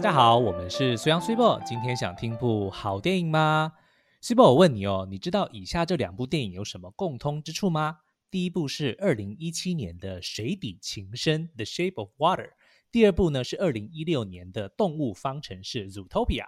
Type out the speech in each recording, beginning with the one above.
大家好，我们是虽阳虽波，今天想听部好电影吗？虽波，我问你哦，你知道以下这两部电影有什么共通之处吗？第一部是二零一七年的《水底情深》（The Shape of Water），第二部呢是二零一六年的《动物方程式》（Zootopia）。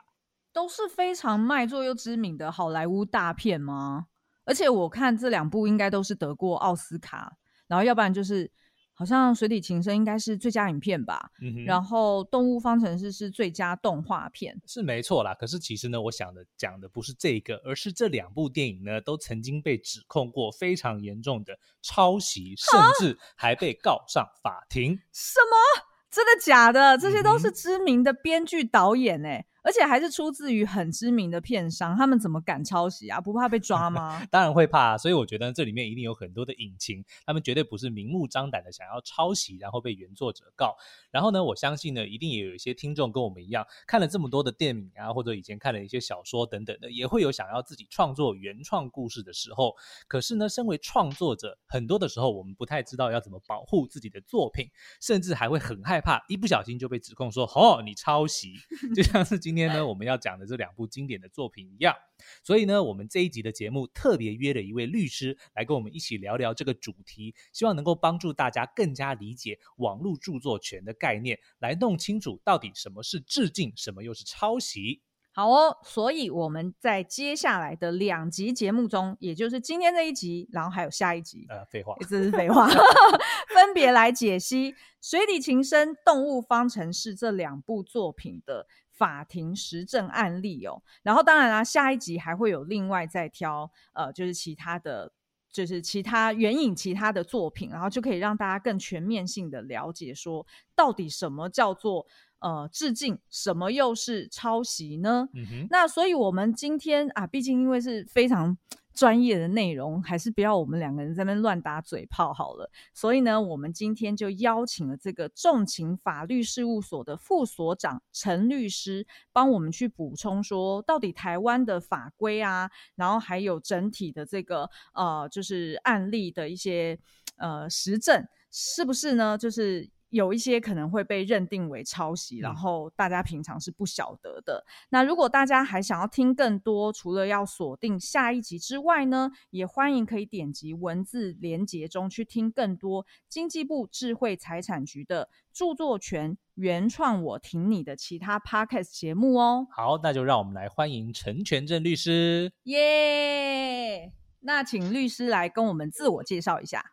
都是非常卖座又知名的好莱坞大片吗？而且我看这两部应该都是得过奥斯卡，然后要不然就是好像《水底情深》应该是最佳影片吧，嗯然后《动物方程式》是最佳动画片。是没错啦，可是其实呢，我想的讲的不是这个，而是这两部电影呢，都曾经被指控过非常严重的抄袭，甚至还被告上法庭。什么？真的假的？这些都是知名的编剧导演哎、而且还是出自于很知名的片商，他们怎么敢抄袭啊？不怕被抓吗？当然会怕，所以我觉得这里面一定有很多的隐情，他们绝对不是明目张胆的想要抄袭，然后被原作者告。然后呢，我相信呢，一定也有一些听众跟我们一样，看了这么多的电影啊，或者以前看了一些小说等等的，也会有想要自己创作原创故事的时候。可是呢，身为创作者，很多的时候我们不太知道要怎么保护自己的作品，甚至还会很害怕，一不小心就被指控说哦你抄袭，就像是今天呢我们要讲的这两部经典的作品一样。所以呢，我们这一集的节目特别约了一位律师来跟我们一起聊聊这个主题，希望能够帮助大家更加理解网络著作权的概念，来弄清楚到底什么是致敬，什么又是抄袭。好哦，所以我们在接下来的两集节目中，也就是今天这一集，然后还有下一集，呃，废话。这是废话，分别来解析《水底情深》《动物方程式》这两部作品的法庭实证案例哦。然后当然啦，下一集还会有另外再挑呃，就是其他的。就是其他援引其他的作品，然后就可以让大家更全面性的了解说，到底什么叫做呃致敬，什么又是抄袭呢？那所以，我们今天啊，毕竟因为是非常专业的内容，还是不要我们两个人在那边乱打嘴炮好了。所以呢，我们今天就邀请了这个重情法律事务所的副所长陈律师，帮我们去补充说，到底台湾的法规啊，然后还有整体的这个呃，就是案例的一些呃实证，是不是呢？就是。有一些可能会被认定为抄袭，然嗯后大家平常是不晓得的。那如果大家还想要听更多，除了要锁定下一集之外呢，也欢迎可以点击文字连结中去听更多经济部智慧财产局的著作权原创我挺你的其他 podcast 节目哦，好，那就让我们来欢迎陈全正律师。耶、那请律师来跟我们自我介绍一下。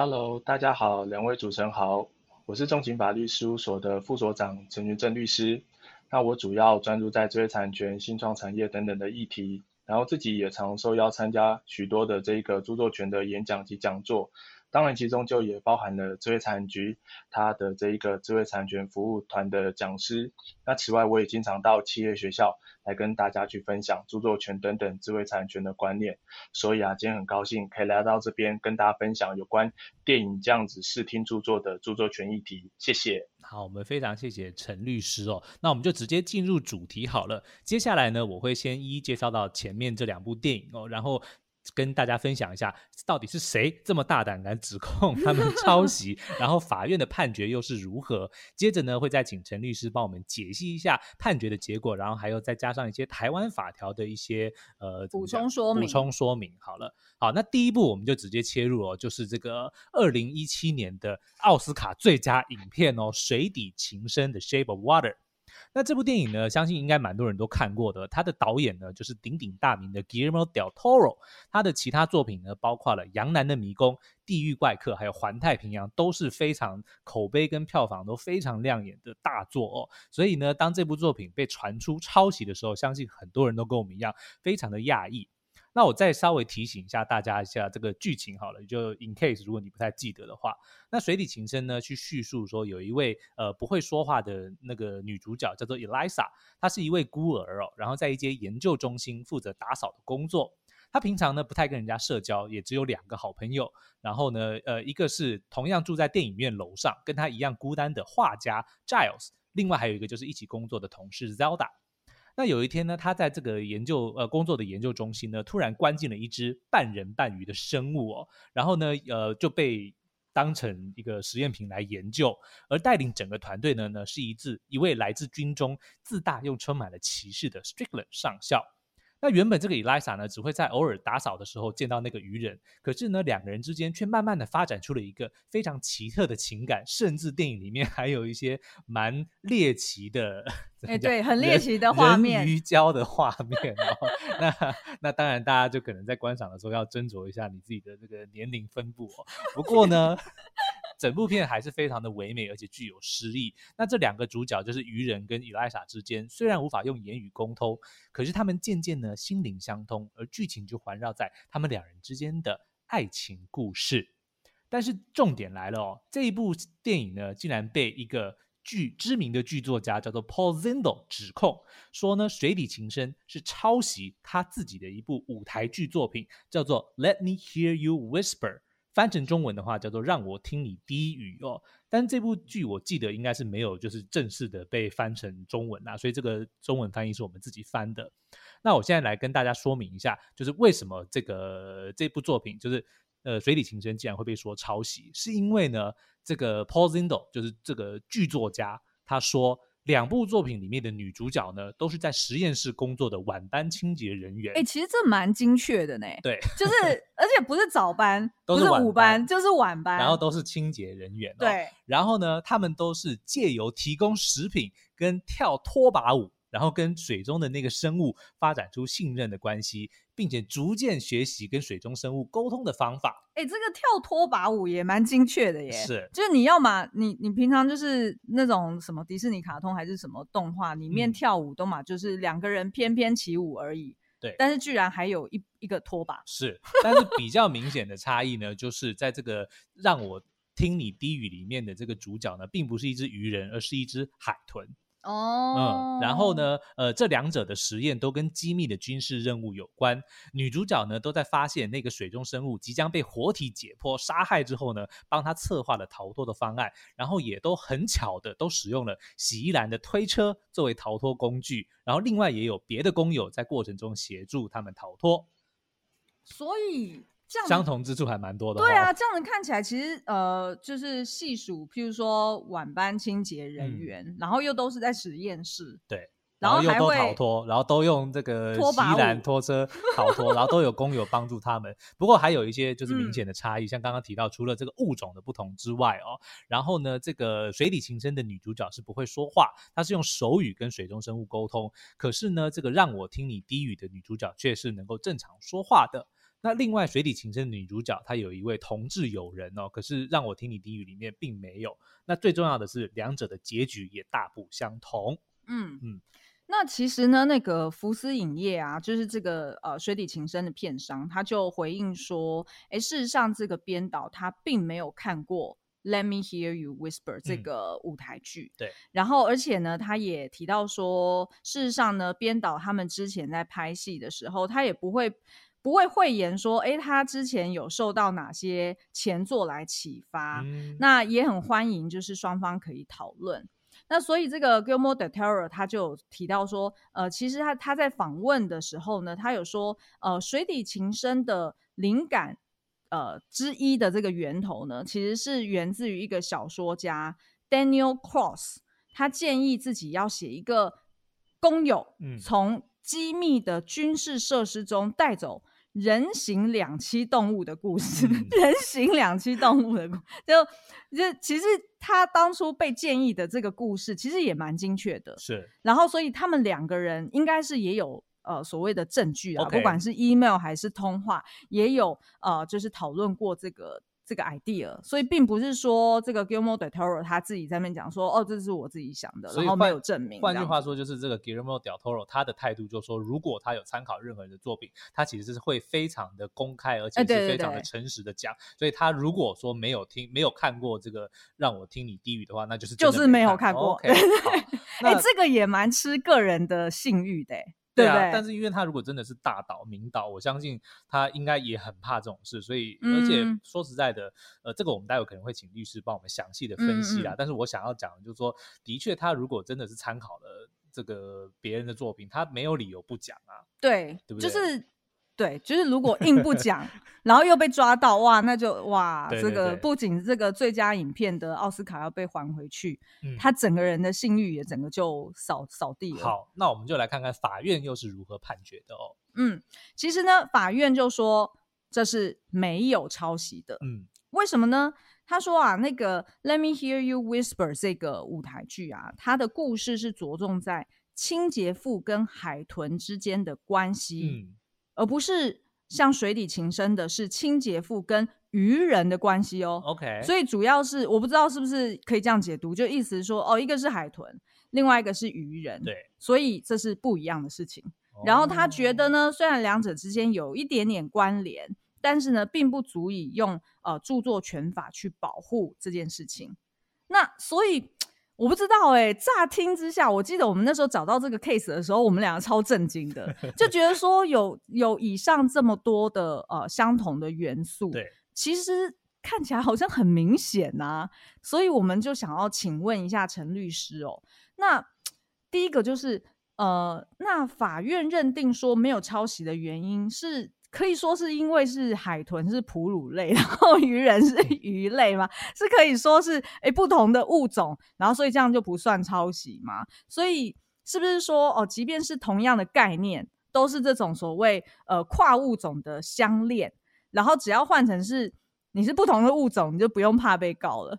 Hello，大家好，两位主持人好，我是重情法律事务所的副所长陈元正律师。那我主要专注在知识产权、新创产业等等的议题，然后自己也常受邀参加许多的这个著作权的演讲及讲座。当然，其中就也包含了智慧产局它的这一个智慧产权服务团的讲师。那此外，我也经常到企业学校来跟大家去分享著作权等等智慧产权的观念。所以啊，今天很高兴可以来到这边跟大家分享有关电影这样子视听著作的著作权议题。谢谢。好，我们非常谢谢陈律师哦。那我们就直接进入主题好了。接下来呢，我会先一一介绍到前面这两部电影哦，然后跟大家分享一下到底是谁这么大胆敢指控他们抄袭，然后法院的判决又是如何。接着呢，会再请陈律师帮我们解析一下判决的结果，然后还有再加上一些台湾法条的一些呃补充说明补充说明。好了，好，那第一步我们就直接切入哦，就是这个二零一七年的奥斯卡最佳影片哦，《水底情深》的 Shape of Water。那这部电影呢，相信应该蛮多人都看过的。它的导演呢，就是鼎鼎大名的 Guillermo del Toro。他的其他作品呢，包括了《杨楠的迷宫》《地狱怪客》还有《环太平洋》，都是非常口碑跟票房都非常亮眼的大作哦。所以呢，当这部作品被传出抄袭的时候，相信很多人都跟我们一样，非常的讶异。那我再稍微提醒一下大家一下这个剧情好了，就 in case 如果你不太记得的话，那《水底情深》呢去叙述说有一位呃不会说话的那个女主角叫做 Elisa，她是一位孤儿哦，然后在一间研究中心负责打扫的工作。她平常呢不太跟人家社交，也只有两个好朋友。然后呢，呃，一个是同样住在电影院楼上，跟她一样孤单的画家 Giles，另外还有一个就是一起工作的同事 Zelda。那有一天呢，他在这个研究呃工作的研究中心呢，突然关进了一只半人半鱼的生物哦，然后呢，呃就被当成一个实验品来研究，而带领整个团队呢呢是一自一位来自军中、自大又充满了歧视的 Strickland 上校。那原本这个 Elisa 呢，只会在偶尔打扫的时候见到那个渔人，可是呢，两个人之间却慢慢的发展出了一个非常奇特的情感，甚至电影里面还有一些蛮猎奇的，哎，对，很猎奇的画面，鱼胶的画面哦。那那当然，大家就可能在观赏的时候要斟酌一下你自己的这个年龄分布哦。不过呢。整部片还是非常的唯美，而且具有诗意。那这两个主角就是渔人跟伊丽莎之间，虽然无法用言语沟通，可是他们渐渐呢心灵相通，而剧情就环绕在他们两人之间的爱情故事。但是重点来了哦，这一部电影呢，竟然被一个剧知名的剧作家叫做 Paul Zindel 指控说呢，《水底情深》是抄袭他自己的一部舞台剧作品，叫做《Let Me Hear You Whisper》。翻成中文的话叫做“让我听你低语”哦，但这部剧我记得应该是没有就是正式的被翻成中文啊，所以这个中文翻译是我们自己翻的。那我现在来跟大家说明一下，就是为什么这个这部作品就是呃《水底情深》竟然会被说抄袭，是因为呢这个 Paul Zindel 就是这个剧作家他说。两部作品里面的女主角呢，都是在实验室工作的晚班清洁人员。哎，其实这蛮精确的呢。对，就是 而且不是早班，不是午班，就是晚班，然后都是清洁人员。对，然后呢，他们都是借由提供食品跟跳拖把舞。然后跟水中的那个生物发展出信任的关系，并且逐渐学习跟水中生物沟通的方法。哎，这个跳拖把舞也蛮精确的耶。是，就是你要嘛，你你平常就是那种什么迪士尼卡通还是什么动画里面跳舞都嘛，就是两个人翩翩起舞而已。对，但是居然还有一一个拖把。是，但是比较明显的差异呢，就是在这个让我听你低语里面的这个主角呢，并不是一只鱼人，而是一只海豚。哦，嗯，然后呢，呃，这两者的实验都跟机密的军事任务有关。女主角呢，都在发现那个水中生物即将被活体解剖杀害之后呢，帮他策划了逃脱的方案，然后也都很巧的都使用了洗衣篮的推车作为逃脱工具，然后另外也有别的工友在过程中协助他们逃脱。所以。相同之处还蛮多的。对啊，这样子看起来，其实呃，就是细数，譬如说晚班清洁人员，然后又都是在实验室，对，然后又都逃脱，然后都用这个洗衣篮拖车逃脱，然后都有工友帮助他们。不过还有一些就是明显的差异，像刚刚提到，除了这个物种的不同之外哦，然后呢，这个水底情深的女主角是不会说话，她是用手语跟水中生物沟通。可是呢，这个让我听你低语的女主角却是能够正常说话的。那另外，《水底情深》的女主角她有一位同志友人哦，可是让我听你低语里面并没有。那最重要的是，两者的结局也大不相同。嗯嗯。那其实呢，那个福斯影业啊，就是这个呃《水底情深》的片商，他就回应说：“哎，事实上这个编导他并没有看过《Let Me Hear You Whisper》这个舞台剧。”对。然后，而且呢，他也提到说，事实上呢，编导他们之前在拍戏的时候，他也不会。不会讳言说，哎，他之前有受到哪些前作来启发？那也很欢迎，就是双方可以讨论。那所以这个 Gilmore de Terror 他就有提到说，呃，其实他他在访问的时候呢，他有说，呃，水底情深的灵感，呃，之一的这个源头呢，其实是源自于一个小说家 Daniel Cross，他建议自己要写一个工友从机密的军事设施中带走。人形两栖动物的故事，人形两栖动物的故，就就其实他当初被建议的这个故事，其实也蛮精确的。是，然后所以他们两个人应该是也有呃所谓的证据啊，不管是 email 还是通话，也有呃就是讨论过这个。这个 idea，所以并不是说这个 Guillermo del Toro 他自己在那边讲说，哦，这是我自己想的，然后没有证明。换句话说，就是这个 Guillermo del Toro 他的态度就是说，如果他有参考任何人的作品，他其实是会非常的公开，而且是非常的诚实的讲。所以他如果说没有听、没有看过这个让我听你低语的话，那就是就是没有看过。哎，这个也蛮吃个人的信誉的。对啊，但是因为他如果真的是大导名导，我相信他应该也很怕这种事，所以而且说实在的，呃，这个我们待会可能会请律师帮我们详细的分析啦。但是我想要讲的就是说，的确他如果真的是参考了这个别人的作品，他没有理由不讲啊。对，对不对？就是对，就是如果硬不讲，然后又被抓到，哇，那就哇，对对这个不仅这个最佳影片的奥斯卡要被还回去，嗯他整个人的信誉也整个就扫扫地了。好，那我们就来看看法院又是如何判决的哦。嗯，其实呢，法院就说这是没有抄袭的。嗯为什么呢？他说啊，那个《Let Me Hear You Whisper》这个舞台剧啊，它的故事是着重在清洁妇跟海豚之间的关系，嗯，而不是像《水底情深》的是清洁妇跟渔人的关系哦。OK，所以主要是我不知道是不是可以这样解读，就意思是说，哦，一个是海豚，另外一个是渔人，对，所以这是不一样的事情。然后他觉得哦呢，虽然两者之间有一点点关联，但是呢，并不足以用呃著作权法去保护这件事情。那所以我不知道哎、乍听之下，我记得我们那时候找到这个 case 的时候，我们两个超震惊的，就觉得说有有以上这么多的呃相同的元素，对，其实看起来好像很明显呐、所以我们就想要请问一下陈律师哦，那第一个就是呃，那法院认定说没有抄袭的原因是可以说是因为是海豚是哺乳类，然后鱼人是鱼类嘛？是可以说是诶不同的物种，然后所以这样就不算抄袭吗？所以是不是说哦，即便是同样的概念，都是这种所谓呃跨物种的相恋，然后只要换成是你是不同的物种，你就不用怕被告了。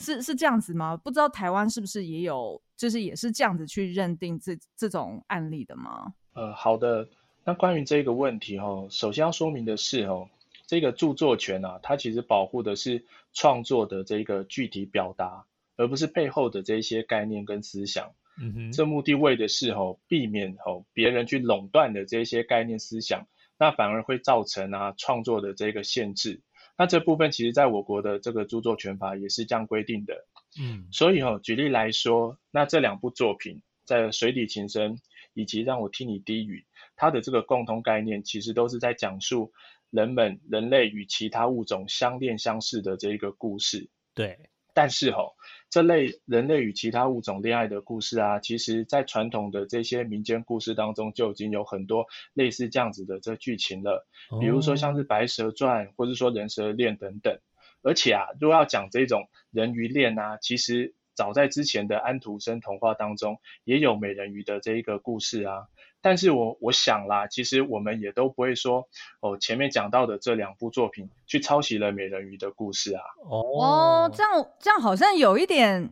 是是这样子吗？不知道台湾是不是也有，就是也是这样子去认定这这种案例的吗？呃，好的。那关于这个问题哦，首先要说明的是哦，这个著作权啊，它其实保护的是创作的这个具体表达，而不是背后的这些概念跟思想。嗯哼，这目的为的是哦，避免哦别人去垄断的这些概念思想，那反而会造成啊创作的这个限制。那这部分其实在我国的这个著作权法也是这样规定的。嗯所以哦，举例来说，那这两部作品在《水底情深》以及《让我听你低语》，它的这个共同概念其实都是在讲述人们人类与其他物种相恋相似的这一个故事。对，但是哦，这类人类与其他物种恋爱的故事啊，其实在传统的这些民间故事当中就已经有很多类似这样子的这剧情了。比如说像是《白蛇传》或者说《人蛇恋》等等。而且啊，如果要讲这种人鱼恋啊，其实早在之前的安徒生童话当中也有美人鱼的这一个故事啊。但是我我想啦，其实我们也都不会说哦，前面讲到的这两部作品去抄袭了美人鱼的故事啊。哦，这样这样好像有一点，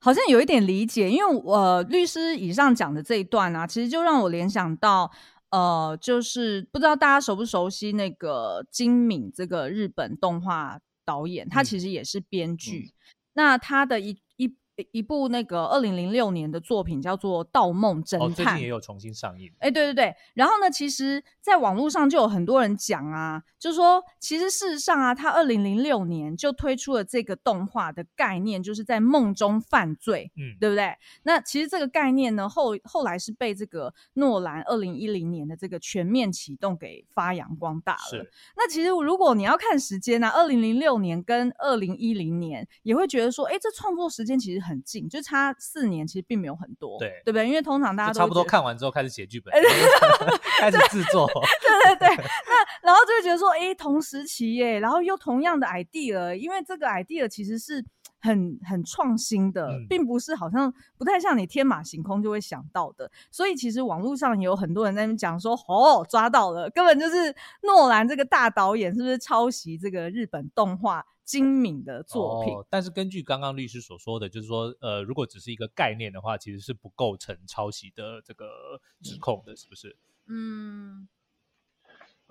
好像有一点理解，因为我、呃、律师以上讲的这一段啊，其实就让我联想到。呃，就是不知道大家熟不熟悉那个金敏这个日本动画导演，他嗯其实也是编剧。那他的一一一部那个二零零六年的作品叫做《盗梦侦探》，哦，最近也有重新上映。哎，对对对，然后呢，其实，在网络上就有很多人讲啊，就说其实事实上啊，他二零零六年就推出了这个动画的概念，就是在梦中犯罪，嗯，对不对？那其实这个概念呢，后后来是被这个诺兰二零一零年的这个全面启动给发扬光大了。是，那其实如果你要看时间呢、啊，二零零六年跟二零一零年，也会觉得说，哎，这创作时间其实很近，就差四年，其实并没有很多，对对不对？因为通常大家都差不多看完之后开始写剧本 开始制作。对对对，那然后就会觉得说，哎，同时期耶，然后又同样的 idea，因为这个 idea 其实是很很创新的，嗯并不是好像不太像你天马行空就会想到的。所以其实网络上也有很多人在那边讲说，哦，抓到了，根本就是诺兰这个大导演是不是抄袭这个日本动画精明的作品？哦。但是根据刚刚律师所说的，就是说，呃，如果只是一个概念的话，其实是不构成抄袭的这个指控的，是不是？嗯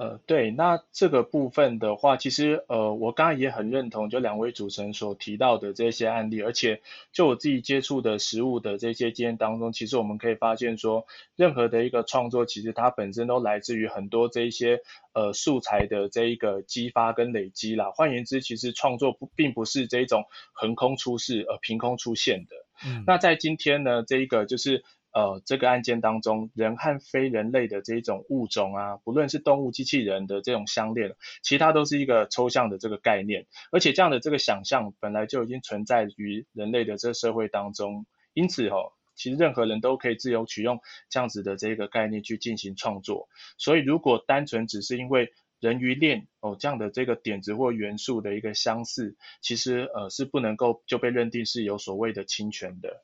呃，对，那这个部分的话，其实呃，我刚刚也很认同，就两位主持人所提到的这些案例，而且就我自己接触的实物的这些经验当中，其实我们可以发现说，任何的一个创作，其实它本身都来自于很多这一些呃素材的这一个激发跟累积啦。换言之，其实创作不并不是这一种横空出世呃凭空出现的。嗯，那在今天呢，这一个就是呃这个案件当中，人和非人类的这一种物种啊，不论是动物、机器人的这种相恋，其他都是一个抽象的这个概念，而且这样的这个想象本来就已经存在于人类的这个社会当中，因此哦。其实任何人都可以自由取用这样子的这个概念去进行创作。所以如果单纯只是因为人鱼链哦这样的这个点子或元素的一个相似，其实呃是不能够就被认定是有所谓的侵权的。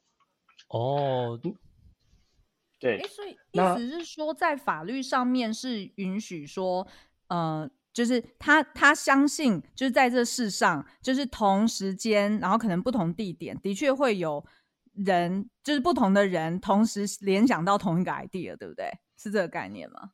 哦，对哎，，所以意思是说，在法律上面是允许说，呃，就是他他相信，就是在这世上，就是同时间，然后可能不同地点，的确会有人，就是不同的人同时联想到同一个 idea，对不对？是这个概念吗？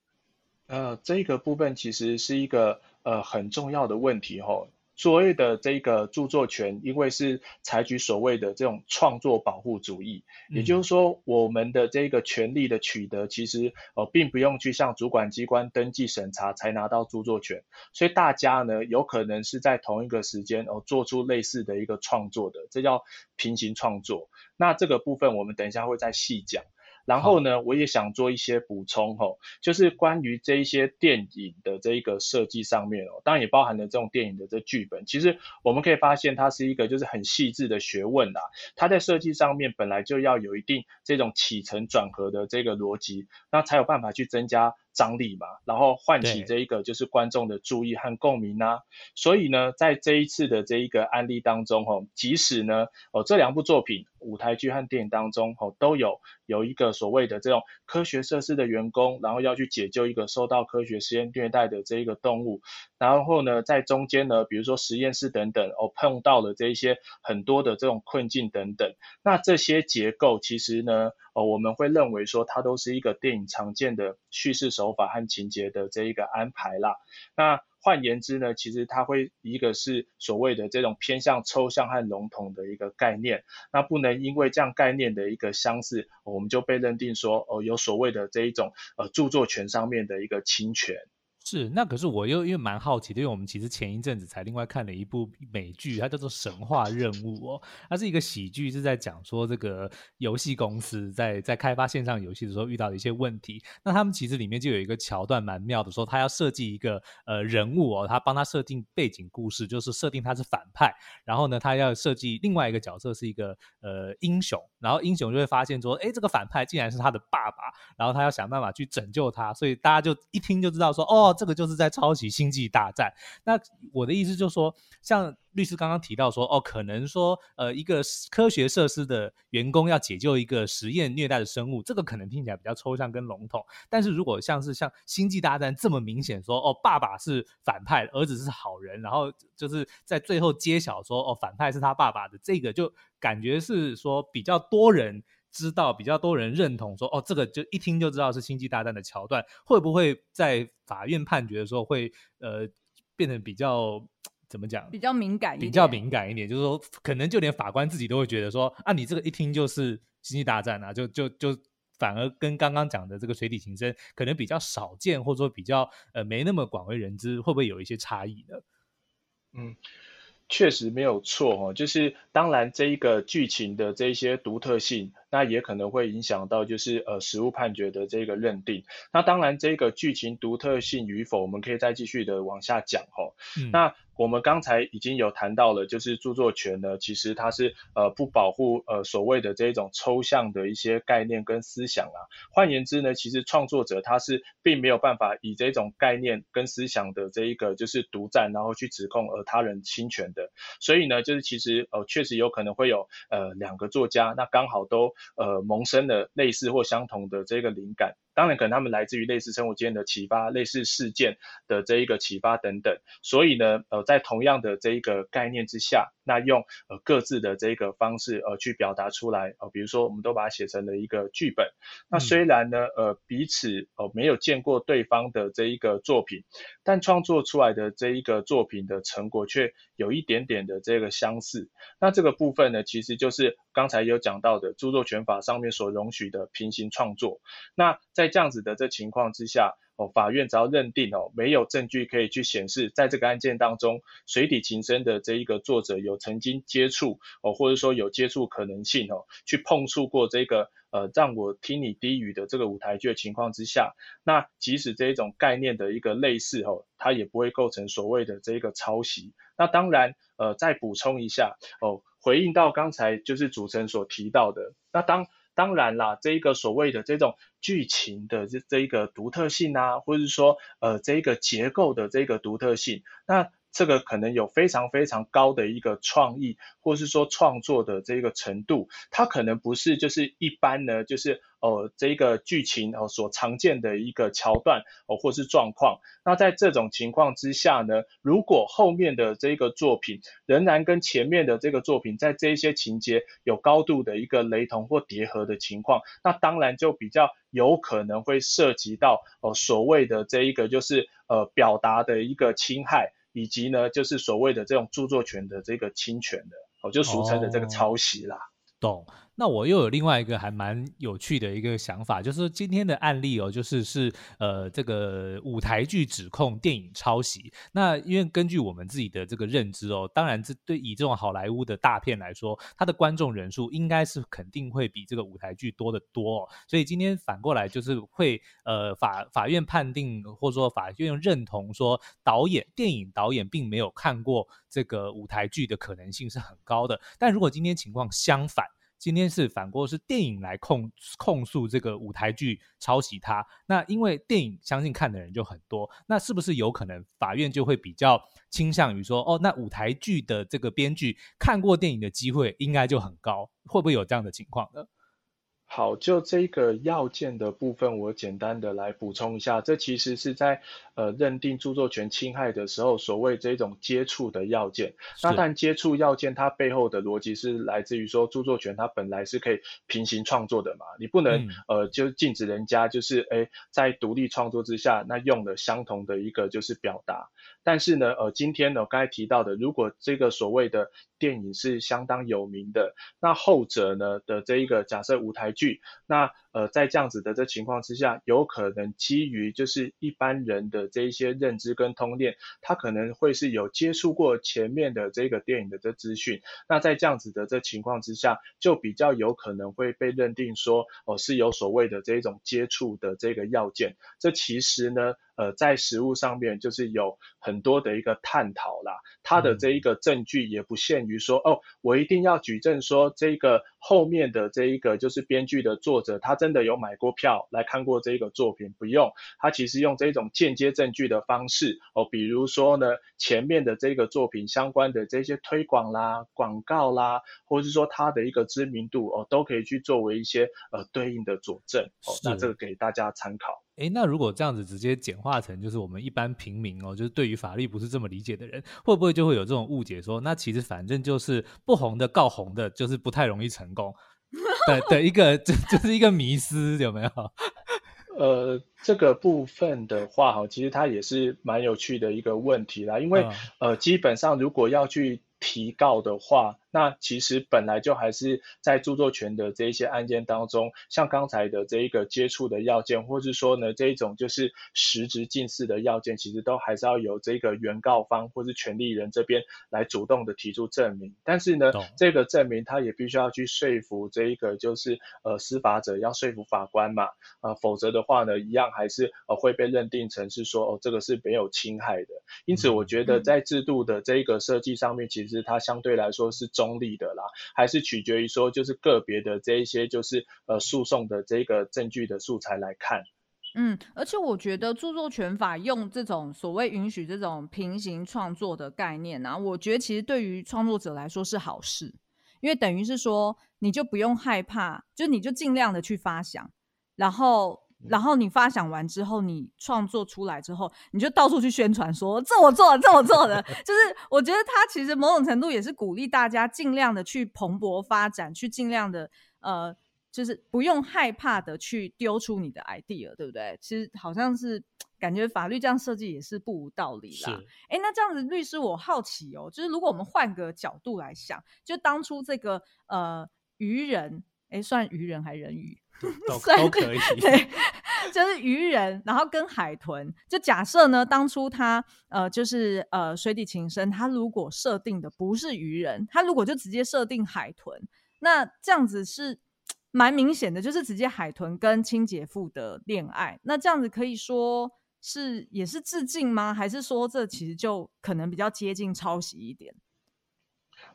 呃，这个部分其实是一个呃很重要的问题吼。所谓的这个著作权，因为是采取所谓的这种创作保护主义，也嗯就是说，我们的这个权利的取得，其实呃并不用去向主管机关登记审查才拿到著作权，所以大家呢有可能是在同一个时间哦做出类似的一个创作的，这叫平行创作。那这个部分我们等一下会再细讲。然后呢，我也想做一些补充吼，就是关于这一些电影的这一个设计上面哦，当然也包含了这种电影的这剧本。其实我们可以发现，它是一个就是很细致的学问啦。它在设计上面本来就要有一定这种起承转合的这个逻辑，那才有办法去增加张力嘛，然后唤起这一个就是观众的注意和共鸣啊。所以呢，在这一次的这一个案例当中吼，即使呢哦这两部作品舞台剧和电影当中吼都有有一个所谓的这种科学设施的员工，然后要去解救一个受到科学实验虐待的这一个动物，然后呢在中间呢，比如说实验室等等哦碰到了这一些很多的这种困境等等，那这些结构其实呢哦我们会认为说它都是一个电影常见的叙事手手法和情节的这一个安排啦。那换言之呢，其实它会一个是所谓的这种偏向抽象和笼统的一个概念，那不能因为这样概念的一个相似，我们就被认定说哦有所谓的这一种呃著作权上面的一个侵权。是，那可是我又因为蛮好奇的，因为我们其实前一阵子才另外看了一部美剧，它叫做《神话任务》哦，它是一个喜剧，是在讲说这个游戏公司在在开发线上游戏的时候遇到的一些问题。那他们其实里面就有一个桥段蛮妙的，说他要设计一个呃人物哦，他帮他设定背景故事，就是设定他是反派，然后呢，他要设计另外一个角色是一个呃英雄，然后英雄就会发现说，哎，这个反派竟然是他的爸爸，然后他要想办法去拯救他，所以大家就一听就知道说，哦，这个就是在抄袭《星际大战》。那我的意思就是说，像律师刚刚提到说，哦，可能说，呃，一个科学设施的员工要解救一个实验虐待的生物，这个可能听起来比较抽象跟笼统。但是如果像是像《星际大战》这么明显说，哦，爸爸是反派，儿子是好人，然后就是在最后揭晓说，哦，反派是他爸爸的，这个就感觉是说比较多人。知道比较多人认同说，哦，这个就一听就知道是星际大战的桥段，会不会在法院判决的时候会呃变得比较怎么讲？比较敏感一点，比较敏感一点，就是说，可能就连法官自己都会觉得说，啊，你这个一听就是星际大战啊，就就就反而跟刚刚讲的这个水底情深可能比较少见，或者说比较呃没那么广为人知，会不会有一些差异呢？嗯，确实没有错哦，就是当然这一个剧情的这一些独特性，那也可能会影响到就是呃实物判决的这个认定。那当然这个剧情独特性与否，我们可以再继续的往下讲哦。嗯那我们刚才已经有谈到了，就是著作权呢，其实它是呃不保护呃所谓的这种抽象的一些概念跟思想啊。换言之呢，其实创作者他是并没有办法以这种概念跟思想的这一个就是独占，然后去指控呃他人侵权的。所以呢，就是其实呃确实有可能会有呃两个作家，那刚好都呃萌生了类似或相同的这个灵感。当然，可能他们来自于类似生活间的启发、类似事件的这一个启发等等，所以呢，呃，在同样的这一个概念之下，那用呃各自的这个方式呃去表达出来，呃，比如说我们都把它写成了一个剧本，那虽然呢，呃，彼此呃没有见过对方的这一个作品，但创作出来的这一个作品的成果却有一点点的这个相似，那这个部分呢，其实就是刚才有讲到的著作权法上面所容许的平行创作，那在这样子的这情况之下，哦，法院只要认定哦没有证据可以去显示，在这个案件当中，水底情深的这一个作者有曾经接触哦，或者说有接触可能性哦，去碰触过这个呃让我听你低语的这个舞台剧的情况之下，那即使这一种概念的一个类似哦，它也不会构成所谓的这一个抄袭。那当然，呃，再补充一下哦，回应到刚才就是主持人所提到的，那当当然啦，这一个所谓的这种剧情的这这一个独特性啊，或者说呃这一个结构的这个独特性，那。这个可能有非常非常高的一个创意，或是说创作的这个程度，它可能不是就是一般呢，就是呃这个剧情哦所常见的一个桥段哦或是状况。那在这种情况之下呢，如果后面的这个作品仍然跟前面的这个作品在这一些情节有高度的一个雷同或叠合的情况，那当然就比较有可能会涉及到哦所谓的这一个就是呃表达的一个侵害。以及呢，就是所谓的这种著作权的这个侵权的，哦，就俗称的这个抄袭啦。懂。那我又有另外一个还蛮有趣的一个想法，就是今天的案例哦，就是是呃这个舞台剧指控电影抄袭。那因为根据我们自己的这个认知哦，当然这对以这种好莱坞的大片来说，它的观众人数应该是肯定会比这个舞台剧多得多。哦所以今天反过来就是会呃法法院判定或者说法院认同说导演电影导演并没有看过这个舞台剧的可能性是很高的。但如果今天情况相反，今天是反过是电影来控控诉这个舞台剧抄袭它，那因为电影相信看的人就很多，那是不是有可能法院就会比较倾向于说，哦，那舞台剧的这个编剧看过电影的机会应该就很高，会不会有这样的情况呢？好，就这个要件的部分，我简单的来补充一下。这其实是在呃认定著作权侵害的时候，所谓这种接触的要件。那但接触要件它背后的逻辑是来自于说，著作权它本来是可以平行创作的嘛，你不能呃就禁止人家就是哎在独立创作之下，那用了相同的一个就是表达。但是呢，呃，今天呢，我刚才提到的，如果这个所谓的电影是相当有名的，那后者呢的这一个假设舞台剧，那。呃，在这样子的这情况之下，有可能基于就是一般人的这一些认知跟通电，他可能会是有接触过前面的这个电影的这资讯。那在这样子的这情况之下，就比较有可能会被认定说，哦，是有所谓的这种接触的这个要件。这其实呢，呃，在实物上面就是有很多的一个探讨啦。他的这一个证据也不限于说，哦，我一定要举证说这个后面的这一个就是编剧的作者他。真的有买过票来看过这个作品？不用，他其实用这种间接证据的方式哦，比如说呢，前面的这个作品相关的这些推广啦、广告啦，或者是说他的一个知名度哦，都可以去作为一些呃对应的佐证哦。那这个给大家参考。哎，那如果这样子直接简化成就是我们一般平民哦，就是对于法律不是这么理解的人，会不会就会有这种误解，说那其实反正就是不红的告红的，就是不太容易成功。的的一个，就就是一个迷思，有没有？呃，这个部分的话，哈，其实它也是蛮有趣的一个问题啦，因为呃，基本上如果要去提告的话。那其实本来就还是在著作权的这一些案件当中，像刚才的这一个接触的要件，或是说呢这一种就是实质近似的要件，其实都还是要由这个原告方或是权利人这边来主动的提出证明。但是呢，这个证明他也必须要去说服这一个就是呃司法者要说服法官嘛，啊，否则的话呢，一样还是呃会被认定成是说哦这个是没有侵害的。因此，我觉得在制度的这一个设计上面，其实它相对来说是中。中立的啦，还是取决于说，就是个别的这一些，就是呃诉讼的这个证据的素材来看。嗯，而且我觉得著作权法用这种所谓允许这种平行创作的概念呢，我觉得其实对于创作者来说是好事，因为等于是说你就不用害怕，就你就尽量的去发想，然后。然后你发想完之后，你创作出来之后，你就到处去宣传说这我做的，这我做的。就是我觉得他其实某种程度也是鼓励大家尽量的去蓬勃发展，去尽量的呃，就是不用害怕的去丢出你的 idea，对不对？其实好像是感觉法律这样设计也是不无道理啦。哎，那这样子律师，我好奇哦，就是如果我们换个角度来想，就当初这个呃愚人，哎，算愚人还人鱼？都 都可以，对，就是鱼人，然后跟海豚，就假设呢，当初他呃，就是呃，水底情深，他如果设定的不是鱼人，他如果就直接设定海豚，那这样子是蛮明显的，就是直接海豚跟亲姐夫的恋爱，那这样子可以说是也是致敬吗？还是说这其实就可能比较接近抄袭一点？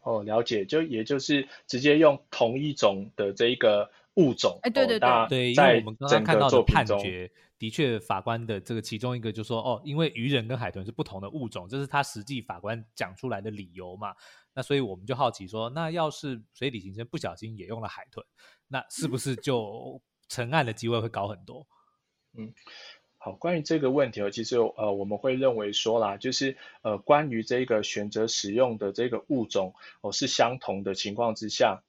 哦，了解，就也就是直接用同一种的这一个。物种。哎对对对对，因为在我们刚刚看到的判决，的确法官的这个其中一个就说，哦，因为鱼人跟海豚是不同的物种，这是他实际法官讲出来的理由嘛。那所以我们就好奇说，那要是水底行生不小心也用了海豚，那是不是就成案的机会会高很多？嗯好，关于这个问题哦，其实呃，我们会认为说啦，就是呃，关于这个选择使用的这个物种哦是相同的情况之下，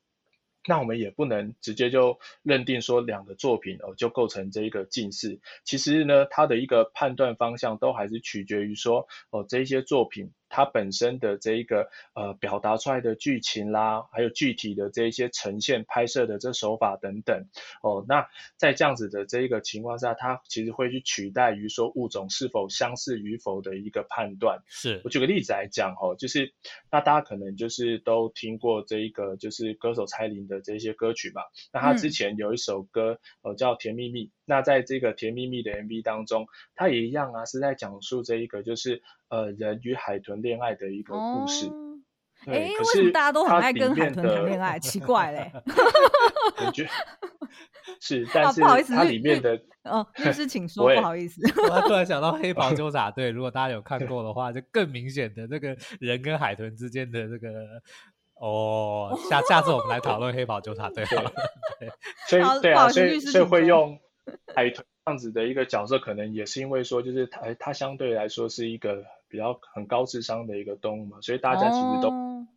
那我们也不能直接就认定说两个作品哦就构成这一个近似。其实呢，它的一个判断方向都还是取决于说哦这一些作品。它本身的这一个呃表达出来的剧情啦，还有具体的这一些呈现拍摄的这手法等等哦，那在这样子的这一个情况下，它其实会去取代于说物种是否相似与否的一个判断。是我举个例子来讲哦，就是那大家可能就是都听过这一个就是歌手蔡琳的这些歌曲吧？那他之前有一首歌呃叫《甜蜜蜜》，那在这个《甜蜜蜜》的 MV 当中，它也一样啊，是在讲述这一个就是呃人与海豚恋爱的一个故事。哦对，哎，可是为什么大家都很它爱跟海豚谈恋爱？奇怪嘞。我觉得 是，啊但是不好意思它里面的哦，律师请 说，不好意思。我突然想到黑袍纠察队，如果大家有看过的话，就更明显的这个人跟海豚之间的这个哦，下下次我们来讨论黑袍纠察队好了。对所以对啊，所以所以会用 海豚这样子的一个角色，可能也是因为说，就是它它相对来说是一个比较很高智商的一个动物嘛，所以大家其实都、哦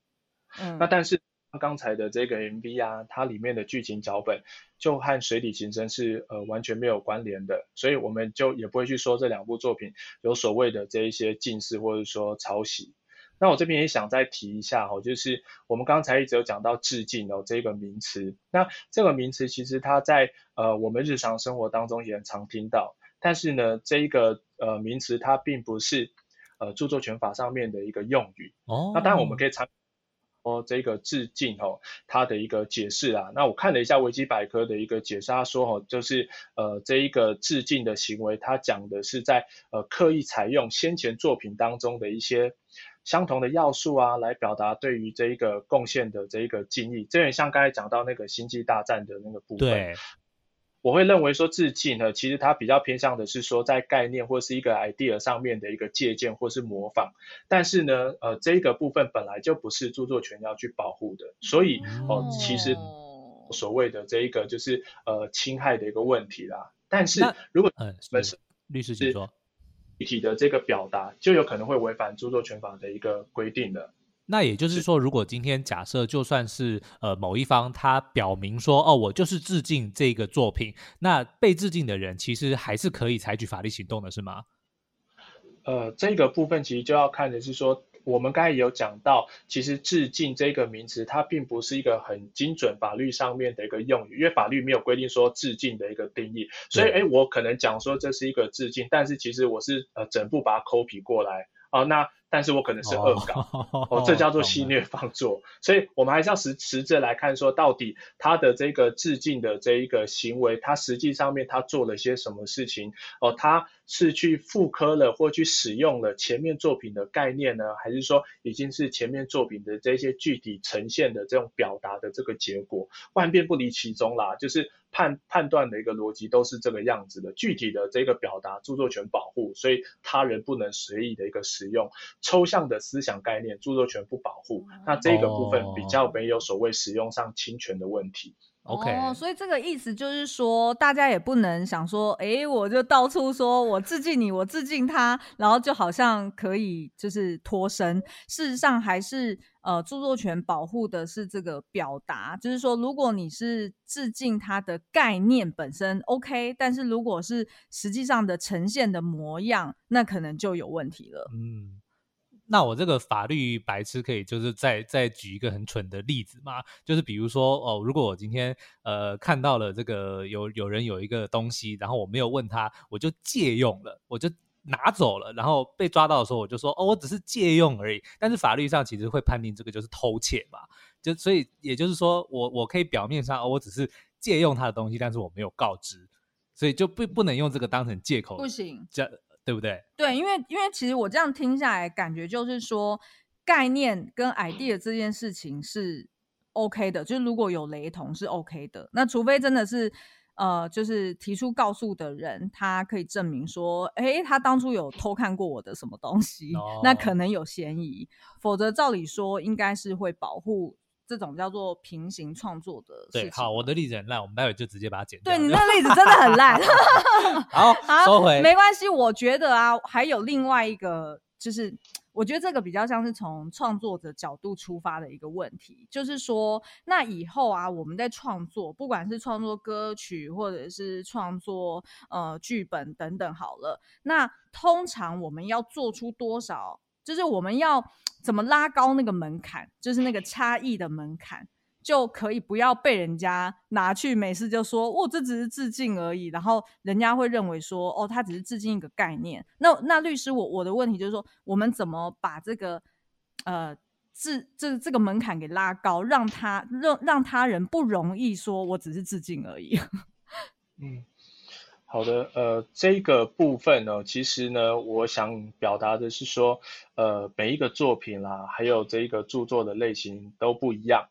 嗯那但是刚才的这个 MV 啊，它里面的剧情脚本就和水底情深是呃完全没有关联的，所以我们就也不会去说这两部作品有所谓的这一些近似或者说抄袭。那我这边也想再提一下哦，就是我们刚才一直有讲到致敬哦这个名词，那这个名词其实它在呃我们日常生活当中也很常听到，但是呢这一个呃名词它并不是呃著作权法上面的一个用语，哦，那当然我们可以参哦这个致敬哦，它的一个解释啊。那我看了一下维基百科的一个解释，他说哦，就是呃这一个致敬的行为，它讲的是在呃刻意采用先前作品当中的一些相同的要素啊，来表达对于这一个贡献的这一个敬意。这有点像刚才讲到那个星际大战的那个部分。对，我会认为说致敬呢，其实它比较偏向的是说在概念或是一个 idea 上面的一个借鉴或是模仿，但是呢，呃，这个部分本来就不是著作权要去保护的，所以哦、其实哦所谓的这一个就是呃侵害的一个问题啦。但是如果嗯，律师请说。具体的这个表达，就有可能会违反著作权法的一个规定的。那也就是说，如果今天假设就算是呃某一方他表明说哦，我就是致敬这个作品，那被致敬的人其实还是可以采取法律行动的，是吗？呃，这个部分其实就要看的是说，我们刚才也有讲到，其实致敬这个名词，它并不是一个很精准法律上面的一个用语，因为法律没有规定说致敬的一个定义，所以对。哎，我可能讲说这是一个致敬，但是其实我是呃整部把它 copy 过来。啊、那但是我可能是恶搞。哦哦，这叫做戏谑放作，所以我们还是要实实质来看，说到底他的这个致敬的这一个行为，他实际上面他做了些什么事情？哦，他是去复刻了或去使用了前面作品的概念呢，还是说已经是前面作品的这些具体呈现的这种表达的这个结果？万变不离其宗啦，就是判判断的一个逻辑都是这个样子的。具体的这个表达，著作权保护，所以他人不能随意的一个使用。抽象的思想概念，著作权不保护，那这个部分比较没有所谓使用上侵权的问题。OK，哦，所以这个意思就是说，大家也不能想说，诶，我就到处说我致敬你，我致敬他，然后就好像可以就是脱身。事实上，还是呃，著作权保护的是这个表达，就是说，如果你是致敬他的概念本身 OK，但是如果是实际上的呈现的模样，那可能就有问题了。嗯，那我这个法律白痴可以就是再再举一个很蠢的例子嘛，就是比如说哦，如果我今天呃看到了这个有有人有一个东西，然后我没有问他，我就借用了，我就拿走了，然后被抓到的时候我就说哦，我只是借用而已，但是法律上其实会判定这个就是偷窃嘛，就所以也就是说我我可以表面上哦我只是借用他的东西，但是我没有告知，所以就不不能用这个当成借口，不行，这对不对？对，因为因为其实我这样听下来，感觉就是说概念跟 idea 这件事情是 OK 的，就是如果有雷同是 OK 的。那除非真的是呃，就是提出告诉的人，他可以证明说，哎，他当初有偷看过我的什么东西，那可能有嫌疑。否则照理说应该是会保护。这种叫做平行创作的对，好，我的例子很烂，我们待会就直接把它剪掉。对你那例子真的很烂，好，收回，没关系。我觉得啊，还有另外一个，就是我觉得这个比较像是从创作者角度出发的一个问题，就是说，那以后啊，我们在创作，不管是创作歌曲或者是创作呃剧本等等，好了，那通常我们要做出多少？就是我们要怎么拉高那个门槛，就是那个差异的门槛，就可以不要被人家拿去每次就说哦，这只是致敬而已，然后人家会认为说哦，他只是致敬一个概念。那那律师，我我的问题就是说，我们怎么把这个呃致这这个门槛给拉高，让他让让他人不容易说我只是致敬而已。嗯。好的，呃，这个部分呢，其实呢，我想表达的是说，呃，每一个作品啦，还有这一个著作的类型都不一样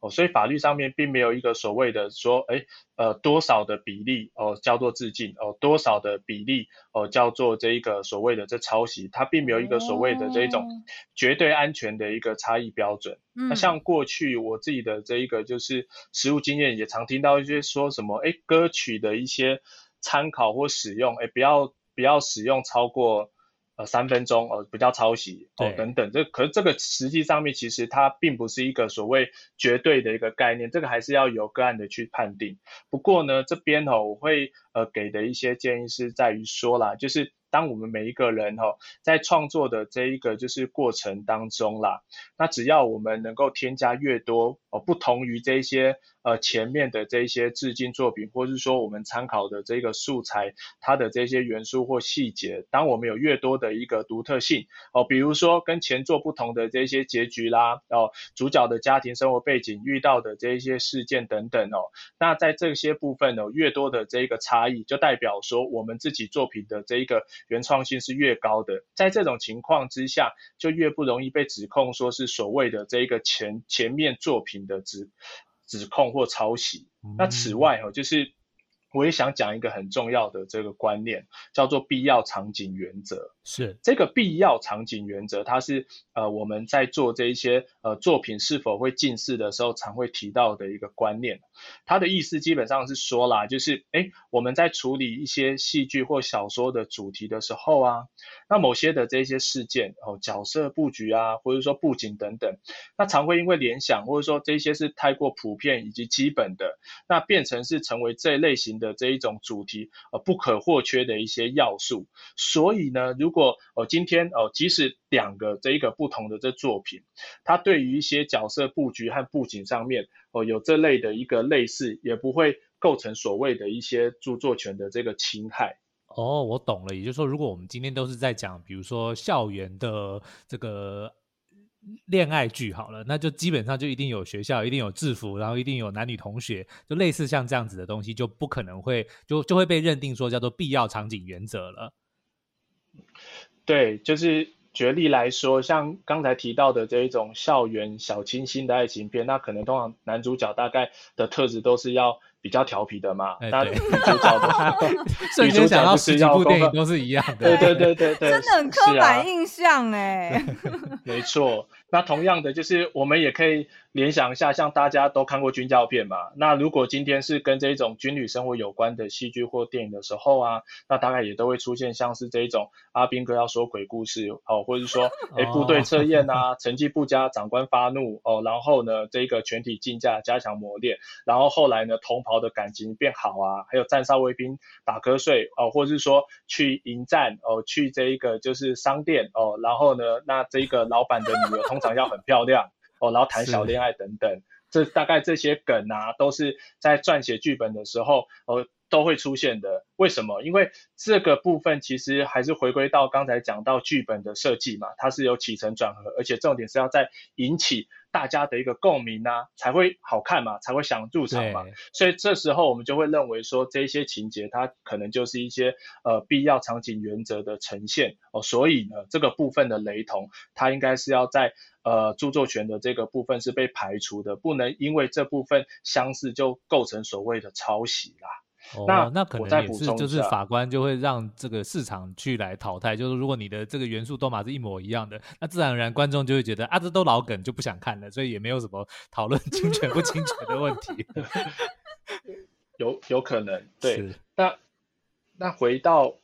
哦，所以法律上面并没有一个所谓的说，哎，呃，多少的比例哦叫做致敬哦，多少的比例哦叫做这一个所谓的这抄袭，它并没有一个所谓的这一种绝对安全的一个差异标准。那像过去我自己的这一个就是实务经验，也常听到一些说什么，哎，歌曲的一些。参考或使用，哎，不要不要使用超过呃三分钟哦，不叫抄袭哦等等。这可是这个实际上面其实它并不是一个所谓绝对的一个概念，这个还是要有个案的去判定。不过呢，这边哦我会呃给的一些建议是在于说啦，就是。当我们每一个人哈，在创作的这一个就是过程当中啦，那只要我们能够添加越多哦，不同于这些呃前面的这些致敬作品，或是说我们参考的这个素材，它的这些元素或细节，当我们有越多的一个独特性哦，比如说跟前作不同的这些结局啦，哦，主角的家庭生活背景遇到的这一些事件等等哦，那在这些部分呢，越多的这一个差异，就代表说我们自己作品的这一个。原创性是越高的，在这种情况之下，就越不容易被指控说是所谓的这一个前前面作品的指指控或抄袭。那此外哦，就是我也想讲一个很重要的这个观念，叫做必要场景原则。是这个必要场景原则，它是呃我们在做这一些呃作品是否会近视的时候，常会提到的一个观念。它的意思基本上是说啦，就是哎我们在处理一些戏剧或小说的主题的时候啊，那某些的这些事件哦角色布局啊，或者说布景等等，那常会因为联想或者说这些是太过普遍以及基本的，那变成是成为这类型的这一种主题呃不可或缺的一些要素。所以呢，如如果哦，今天哦，即使两个这一个不同的这作品，它对于一些角色布局和布景上面哦，有这类的一个类似，也不会构成所谓的一些著作权的这个侵害。哦，我懂了，也就是说，如果我们今天都是在讲，比如说校园的这个恋爱剧好了，那就基本上就一定有学校，一定有制服，然后一定有男女同学，就类似像这样子的东西，就不可能会就就会被认定说叫做必要场景原则了。对，就是举例来说，像刚才提到的这一种校园小清新的爱情片，那可能通常男主角大概的特质都是要比较调皮的嘛。那女主角的，瞬间想到十几部电影都是一样的。对对对对对，真的很刻板印象哎。没错，那同样的就是我们也可以。联想一下，像大家都看过军教片嘛，那如果今天是跟这种军旅生活有关的戏剧或电影的时候啊，那大概也都会出现像是这一种阿兵哥要说鬼故事哦，或者是说 哎部队测验啊，成绩不佳，长官发怒哦，然后呢这个全体竞价加强磨练，然后后来呢同袍的感情变好啊，还有站哨卫兵打瞌睡哦，或者是说去迎战哦，去这一个就是商店哦，然后呢那这个老板的女儿通常要很漂亮。哦，然后谈小恋爱等等，这大概这些梗啊，都是在撰写剧本的时候，呃，都会出现的。为什么？因为这个部分其实还是回归到刚才讲到剧本的设计嘛，它是有起承转合，而且重点是要在引起大家的一个共鸣啊，才会好看嘛，才会想入场嘛。所以这时候我们就会认为说，这些情节它可能就是一些呃必要场景原则的呈现哦。所以呢，这个部分的雷同，它应该是要在呃著作权的这个部分是被排除的，不能因为这部分相似就构成所谓的抄袭啦。那那可能也是，就是法官就会让这个市场去来淘汰。就是如果你的这个元素都嘛是一模一样的，那自然而然观众就会觉得啊，这都老梗，就不想看了。所以也没有什么讨论侵权不侵权的问题。有有可能，对。那那回到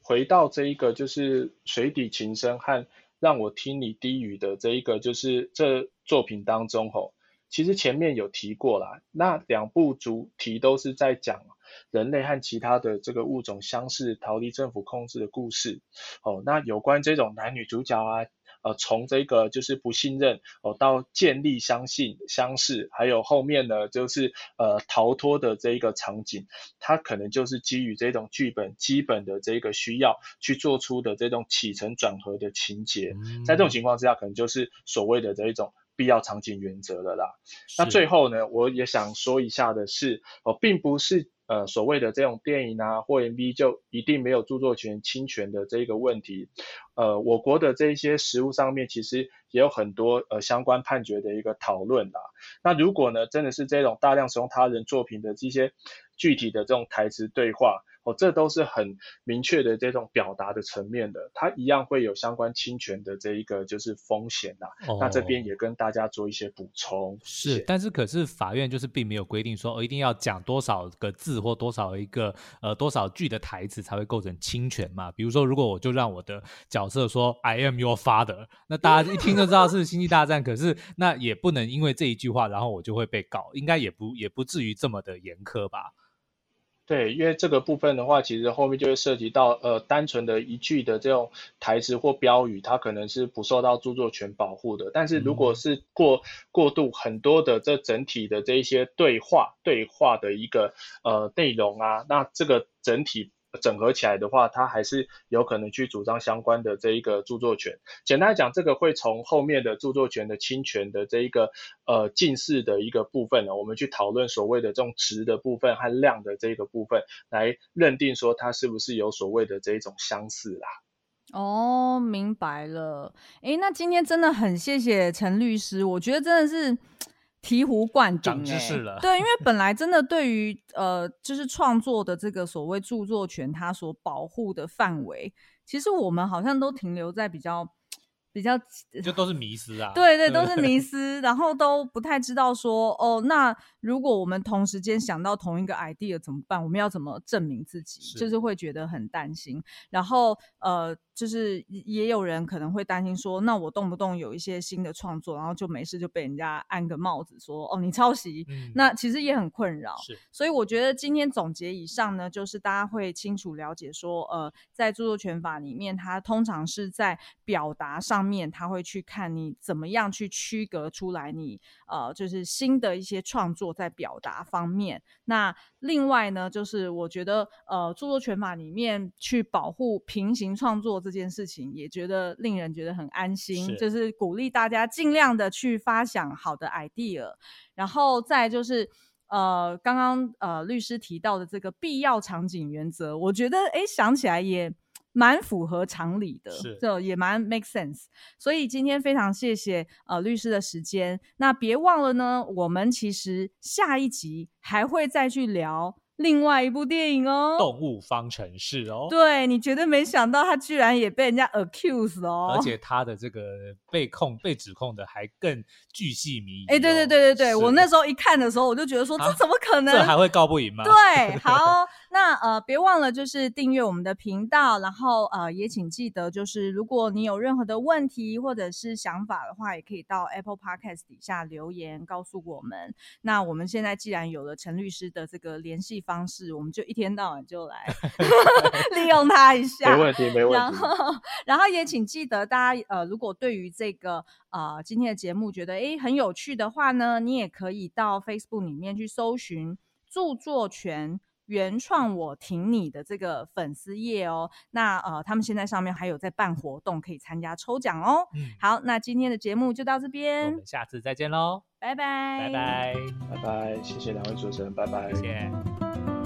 回到这一个就是水底情深和让我听你低语的这一个就是这作品当中吼，其实前面有提过啦，那两部主题都是在讲。人类和其他的这个物种相似，逃离政府控制的故事。哦，那有关这种男女主角啊，呃，从这个就是不信任哦，到建立相信、相似，还有后面呢，就是呃逃脱的这一个场景，它可能就是基于这种剧本基本的这个需要去做出的这种起承转合的情节。在这种情况之下，可能就是所谓的这一种必要场景原则了啦。那最后呢，我也想说一下的是，哦，并不是。呃，所谓的这种电影啊或 MV 就一定没有著作权侵权的这个问题。呃，我国的这一些实物上面其实也有很多呃相关判决的一个讨论啦。那如果呢，真的是这种大量使用他人作品的这些具体的这种台词对话。哦，这都是很明确的这种表达的层面的，它一样会有相关侵权的这一个就是风险呐。那这边也跟大家做一些补充。是，但是可是法院就是并没有规定说，哦，一定要讲多少个字或多少一个呃多少句的台词才会构成侵权嘛？比如说，如果我就让我的角色说 “I am your father”，那大家一听就知道是星际大战。可是那也不能因为这一句话，然后我就会被告，应该也不也不至于这么的严苛吧？对，因为这个部分的话，其实后面就会涉及到，呃，单纯的一句的这种台词或标语，它可能是不受到著作权保护的。但是如果是过过度很多的这整体的这一些对话对话的一个呃内容啊，那这个整体。整合起来的话，它还是有可能去主张相关的这一个著作权。简单来讲，这个会从后面的著作权的侵权的这一个呃近似的一个部分呢，我们去讨论所谓的这种值的部分和量的这个部分，来认定说它是不是有所谓的这一种相似啦。哦，明白了。诶，那今天真的很谢谢陈律师，我觉得真的是。醍醐灌顶，了，对，因为 本来真的对于呃，就是创作的这个所谓著作权，它所保护的范围，其实我们好像都停留在比较。比较就都是迷失啊，对对，都是迷 失，然后都不太知道说哦，那如果我们同时间想到同一个 idea 怎么办？我们要怎么证明自己？就是会觉得很担心。然后呃，就是也有人可能会担心说，那我动不动有一些新的创作，然后就没事就被人家按个帽子说哦，你抄袭。那其实也很困扰。是，所以我觉得今天总结以上呢，就是大家会清楚了解说，呃，在著作权法里面，它通常是在表达上。方面他会去看你怎么样去区隔出来，你呃就是新的一些创作在表达方面。那另外呢，就是我觉得呃著作权法里面去保护平行创作这件事情，也觉得令人觉得很安心，就是鼓励大家尽量的去发想好的 idea。然后再就是呃刚刚呃律师提到的这个必要场景原则，我觉得哎想起来也。蛮符合常理的，这也蛮 make sense。所以今天非常谢谢呃律师的时间。那别忘了呢，我们其实下一集还会再去聊。另外一部电影哦，《动物方程式》哦，对你绝对没想到，他居然也被人家 accuse 哦，而且他的这个被控、被指控的还更巨细靡遗。哎，对对对对对，我那时候一看的时候，我就觉得说，这怎么可能？这还会告不赢吗？对，好，那呃，别忘了就是订阅我们的频道，然后呃，也请记得就是，如果你有任何的问题或者是想法的话，也可以到 Apple Podcast 底下留言告诉我们。那我们现在既然有了陈律师的这个联系。方式，我们就一天到晚就来 利用它一下，没问题，没问题。然后，然后也请记得大家，呃，如果对于这个呃今天的节目觉得诶很有趣的话呢，你也可以到 Facebook 里面去搜寻著作权。原创我挺你的这个粉丝页哦。那呃，他们现在上面还有在办活动，可以参加抽奖哦。嗯，好，那今天的节目就到这边我，们下次再见喽，拜拜，拜拜，拜拜，谢谢两位主持人，拜拜。谢谢。